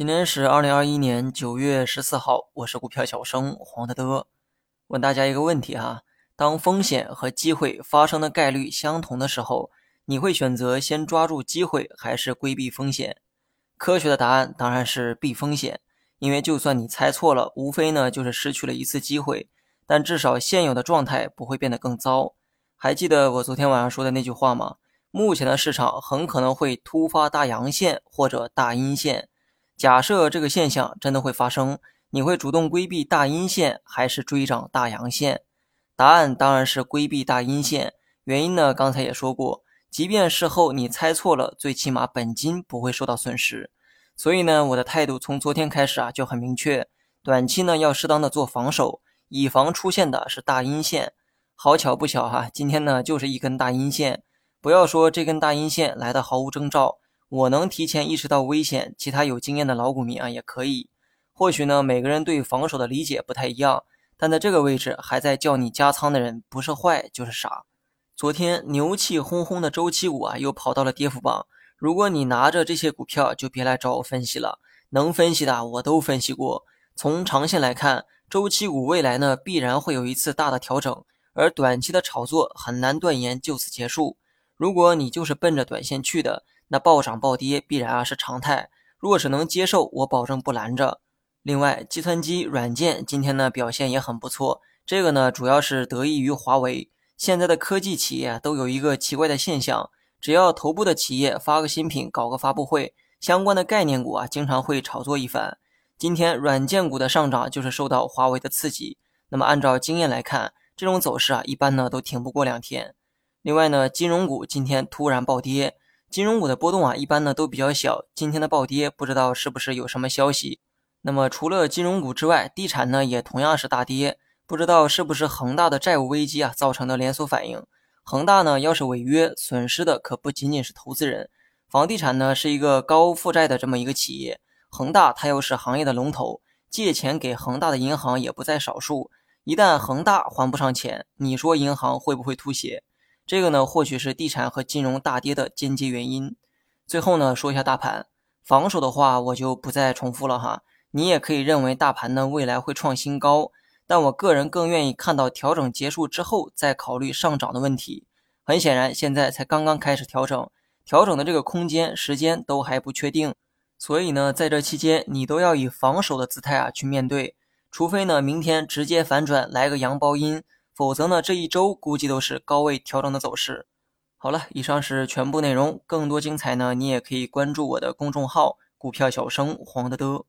今天是二零二一年九月十四号，我是股票小生黄德德。问大家一个问题哈：当风险和机会发生的概率相同的时候，你会选择先抓住机会还是规避风险？科学的答案当然是避风险，因为就算你猜错了，无非呢就是失去了一次机会，但至少现有的状态不会变得更糟。还记得我昨天晚上说的那句话吗？目前的市场很可能会突发大阳线或者大阴线。假设这个现象真的会发生，你会主动规避大阴线还是追涨大阳线？答案当然是规避大阴线。原因呢，刚才也说过，即便事后你猜错了，最起码本金不会受到损失。所以呢，我的态度从昨天开始啊就很明确，短期呢要适当的做防守，以防出现的是大阴线。好巧不巧哈，今天呢就是一根大阴线。不要说这根大阴线来的毫无征兆。我能提前意识到危险，其他有经验的老股民啊也可以。或许呢，每个人对防守的理解不太一样，但在这个位置还在叫你加仓的人，不是坏就是傻。昨天牛气哄哄的周期股啊，又跑到了跌幅榜。如果你拿着这些股票，就别来找我分析了。能分析的我都分析过。从长线来看，周期股未来呢必然会有一次大的调整，而短期的炒作很难断言就此结束。如果你就是奔着短线去的，那暴涨暴跌必然啊是常态，如果是能接受，我保证不拦着。另外，计算机软件今天呢表现也很不错，这个呢主要是得益于华为。现在的科技企业都有一个奇怪的现象，只要头部的企业发个新品，搞个发布会，相关的概念股啊经常会炒作一番。今天软件股的上涨就是受到华为的刺激。那么按照经验来看，这种走势啊一般呢都挺不过两天。另外呢，金融股今天突然暴跌。金融股的波动啊，一般呢都比较小。今天的暴跌，不知道是不是有什么消息？那么除了金融股之外，地产呢也同样是大跌，不知道是不是恒大的债务危机啊造成的连锁反应？恒大呢要是违约，损失的可不仅仅是投资人。房地产呢是一个高负债的这么一个企业，恒大它又是行业的龙头，借钱给恒大的银行也不在少数。一旦恒大还不上钱，你说银行会不会吐血？这个呢，或许是地产和金融大跌的间接原因。最后呢，说一下大盘防守的话，我就不再重复了哈。你也可以认为大盘呢未来会创新高，但我个人更愿意看到调整结束之后再考虑上涨的问题。很显然，现在才刚刚开始调整，调整的这个空间、时间都还不确定。所以呢，在这期间，你都要以防守的姿态啊去面对，除非呢明天直接反转来个阳包阴。否则呢，这一周估计都是高位调整的走势。好了，以上是全部内容，更多精彩呢，你也可以关注我的公众号“股票小生黄德德”。